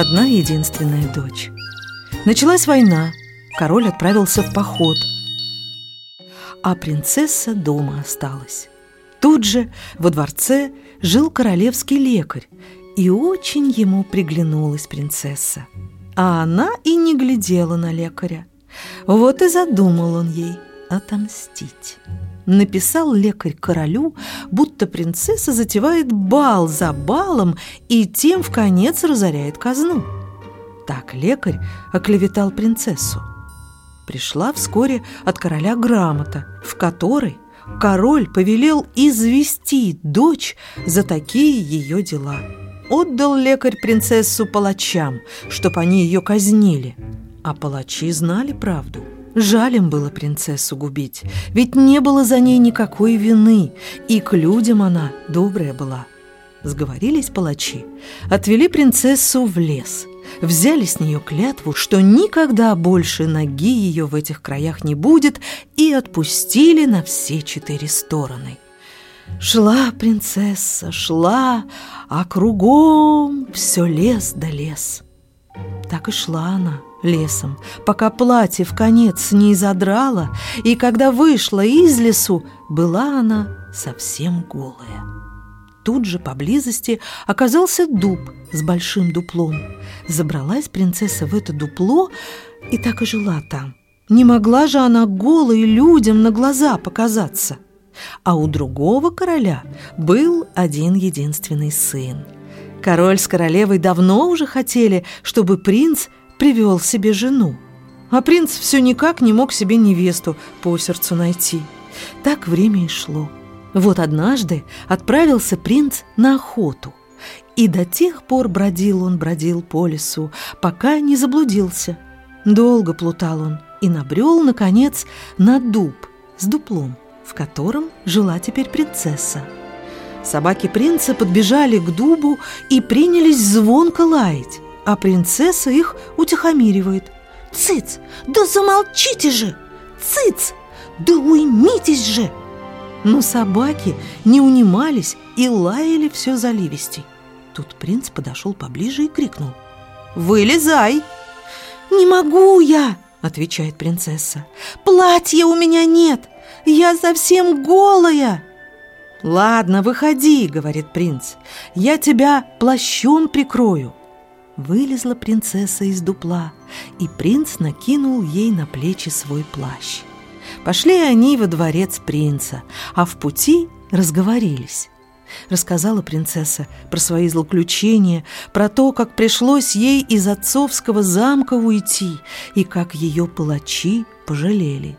одна единственная дочь Началась война, король отправился в поход А принцесса дома осталась Тут же во дворце жил королевский лекарь, и очень ему приглянулась принцесса. А она и не глядела на лекаря. Вот и задумал он ей отомстить. Написал лекарь королю, будто принцесса затевает бал за балом и тем в конец разоряет казну. Так лекарь оклеветал принцессу. Пришла вскоре от короля грамота, в которой король повелел извести дочь за такие ее дела. Отдал лекарь принцессу палачам, чтоб они ее казнили. А палачи знали правду. Жаль им было принцессу губить, ведь не было за ней никакой вины, и к людям она добрая была. Сговорились палачи, отвели принцессу в лес – взяли с нее клятву, что никогда больше ноги ее в этих краях не будет, и отпустили на все четыре стороны. Шла принцесса, шла, а кругом все лес да лес. Так и шла она лесом, пока платье в конец не задрала, и когда вышла из лесу, была она совсем голая. Тут же поблизости оказался дуб с большим дуплом. Забралась принцесса в это дупло и так и жила там. Не могла же она голой людям на глаза показаться. А у другого короля был один единственный сын. Король с королевой давно уже хотели, чтобы принц привел себе жену. А принц все никак не мог себе невесту по сердцу найти. Так время и шло. Вот однажды отправился принц на охоту, и до тех пор бродил он, бродил по лесу, пока не заблудился. Долго плутал он и набрел, наконец, на дуб с дуплом, в котором жила теперь принцесса. Собаки принца подбежали к дубу и принялись звонко лаять, а принцесса их утихомиривает. «Цыц! Да замолчите же! Цыц! Да уймитесь же!» Но собаки не унимались и лаяли все заливистей. Тут принц подошел поближе и крикнул. «Вылезай!» «Не могу я!» — отвечает принцесса. «Платья у меня нет! Я совсем голая!» «Ладно, выходи», — говорит принц. «Я тебя плащом прикрою». Вылезла принцесса из дупла, и принц накинул ей на плечи свой плащ. Пошли они во дворец принца, а в пути разговорились. Рассказала принцесса про свои злоключения, про то, как пришлось ей из отцовского замка уйти и как ее палачи пожалели.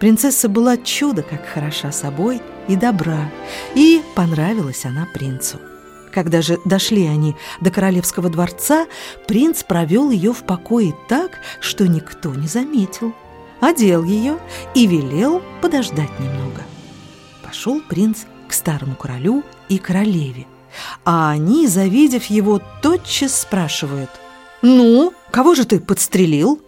Принцесса была чудо как хороша собой и добра, и понравилась она принцу. Когда же дошли они до королевского дворца, принц провел ее в покое так, что никто не заметил – одел ее и велел подождать немного. Пошел принц к старому королю и королеве, а они, завидев его, тотчас спрашивают, «Ну, кого же ты подстрелил?»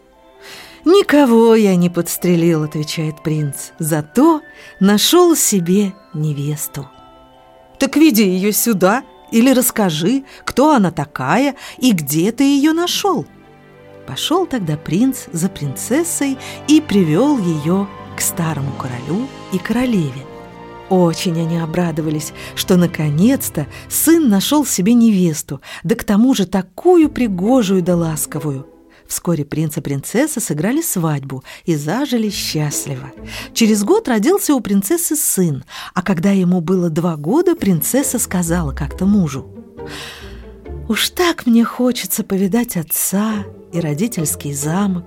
«Никого я не подстрелил», — отвечает принц, «зато нашел себе невесту». «Так веди ее сюда или расскажи, кто она такая и где ты ее нашел», Пошел тогда принц за принцессой и привел ее к старому королю и королеве. Очень они обрадовались, что наконец-то сын нашел себе невесту, да к тому же такую пригожую да ласковую. Вскоре принц и принцесса сыграли свадьбу и зажили счастливо. Через год родился у принцессы сын, а когда ему было два года, принцесса сказала как-то мужу, «Уж так мне хочется повидать отца и родительский замок.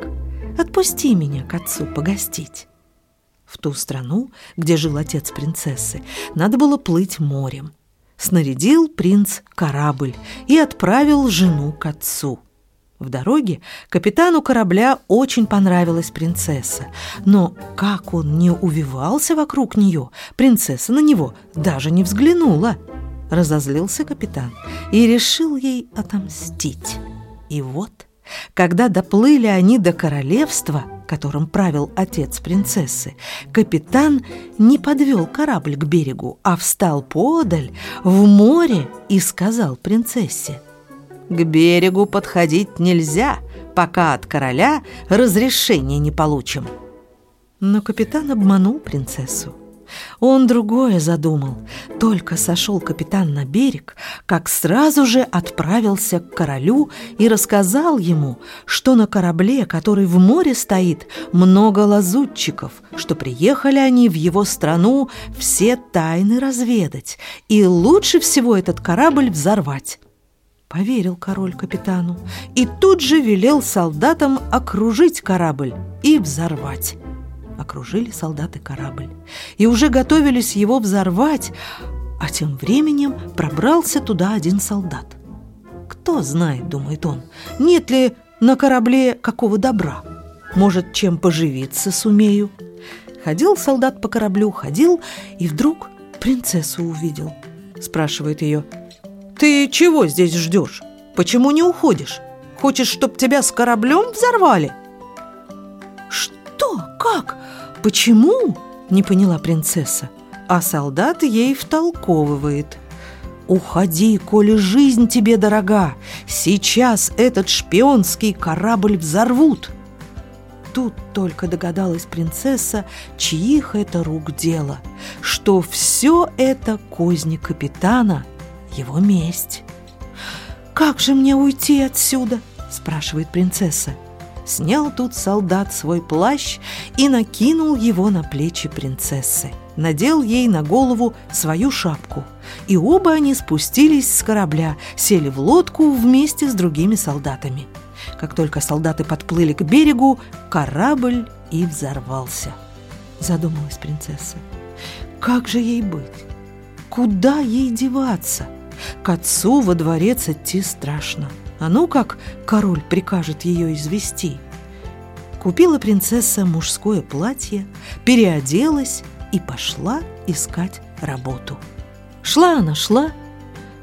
Отпусти меня к отцу погостить. В ту страну, где жил отец принцессы, надо было плыть морем. Снарядил принц корабль и отправил жену к отцу. В дороге капитану корабля очень понравилась принцесса, но как он не увивался вокруг нее, принцесса на него даже не взглянула. Разозлился капитан и решил ей отомстить. И вот, когда доплыли они до королевства, которым правил отец принцессы, капитан не подвел корабль к берегу, а встал подаль в море и сказал принцессе – к берегу подходить нельзя, пока от короля разрешения не получим. Но капитан обманул принцессу. Он другое задумал. Только сошел капитан на берег, как сразу же отправился к королю и рассказал ему, что на корабле, который в море стоит, много лазутчиков, что приехали они в его страну все тайны разведать, и лучше всего этот корабль взорвать. Поверил король капитану и тут же велел солдатам окружить корабль и взорвать. Окружили солдаты корабль и уже готовились его взорвать, а тем временем пробрался туда один солдат. Кто знает, думает он, нет ли на корабле какого добра? Может, чем поживиться сумею? Ходил солдат по кораблю, ходил, и вдруг принцессу увидел. Спрашивает ее, «Ты чего здесь ждешь? Почему не уходишь? Хочешь, чтоб тебя с кораблем взорвали?» «Что? Как? Почему?» – не поняла принцесса. А солдат ей втолковывает. «Уходи, коли жизнь тебе дорога! Сейчас этот шпионский корабль взорвут!» Тут только догадалась принцесса, чьих это рук дело, что все это козни капитана – его месть. «Как же мне уйти отсюда?» – спрашивает принцесса. Снял тут солдат свой плащ и накинул его на плечи принцессы. Надел ей на голову свою шапку. И оба они спустились с корабля, сели в лодку вместе с другими солдатами. Как только солдаты подплыли к берегу, корабль и взорвался. Задумалась принцесса. Как же ей быть? Куда ей деваться? К отцу во дворец идти страшно. А ну как король прикажет ее извести? Купила принцесса мужское платье, переоделась и пошла искать работу. Шла она, шла,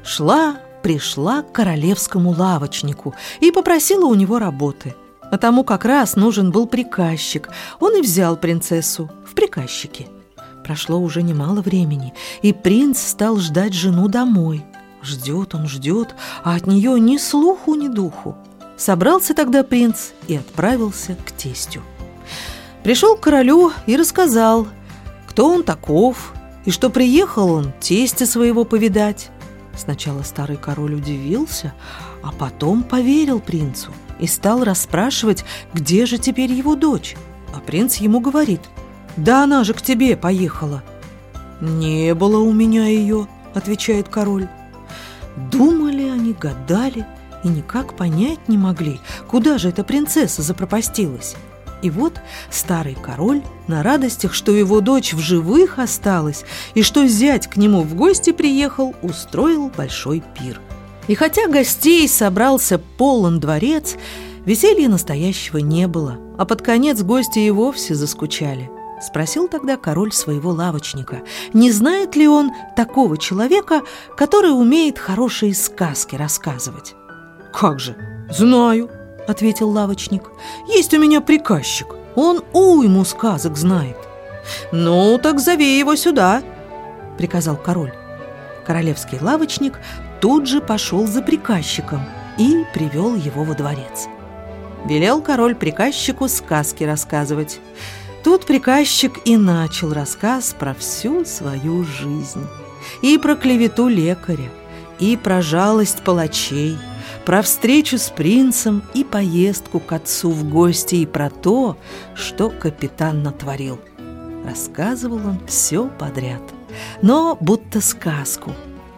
шла, пришла к королевскому лавочнику и попросила у него работы. А тому как раз нужен был приказчик. Он и взял принцессу в приказчике. Прошло уже немало времени, и принц стал ждать жену домой. Ждет он, ждет, а от нее ни слуху, ни духу. Собрался тогда принц и отправился к тестю. Пришел к королю и рассказал, кто он таков, и что приехал он тестя своего повидать. Сначала старый король удивился, а потом поверил принцу и стал расспрашивать, где же теперь его дочь. А принц ему говорит, «Да она же к тебе поехала». «Не было у меня ее», — отвечает король. Думали они, гадали и никак понять не могли, куда же эта принцесса запропастилась. И вот старый король на радостях, что его дочь в живых осталась и что зять к нему в гости приехал, устроил большой пир. И хотя гостей собрался полон дворец, веселья настоящего не было, а под конец гости и вовсе заскучали – Спросил тогда король своего лавочника, не знает ли он такого человека, который умеет хорошие сказки рассказывать. «Как же, знаю», — ответил лавочник. «Есть у меня приказчик, он уйму сказок знает». «Ну, так зови его сюда», — приказал король. Королевский лавочник тут же пошел за приказчиком и привел его во дворец. Велел король приказчику сказки рассказывать. Тут приказчик и начал рассказ про всю свою жизнь. И про клевету лекаря, и про жалость палачей, про встречу с принцем и поездку к отцу в гости, и про то, что капитан натворил. Рассказывал он все подряд, но будто сказку,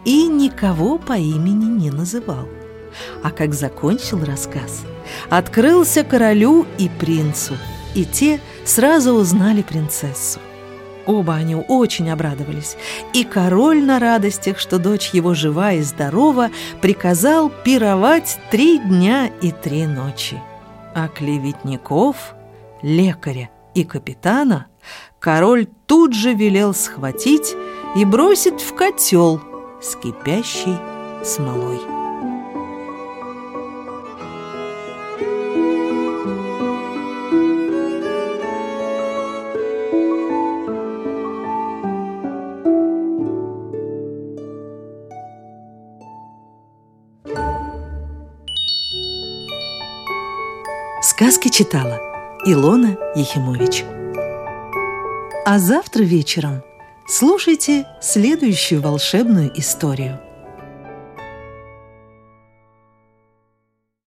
и никого по имени не называл. А как закончил рассказ, открылся королю и принцу – и те сразу узнали принцессу. Оба они очень обрадовались, и король на радостях, что дочь его жива и здорова, приказал пировать три дня и три ночи. А клеветников, лекаря и капитана король тут же велел схватить и бросить в котел с кипящей смолой. Сказки читала Илона Ехимович. А завтра вечером слушайте следующую волшебную историю –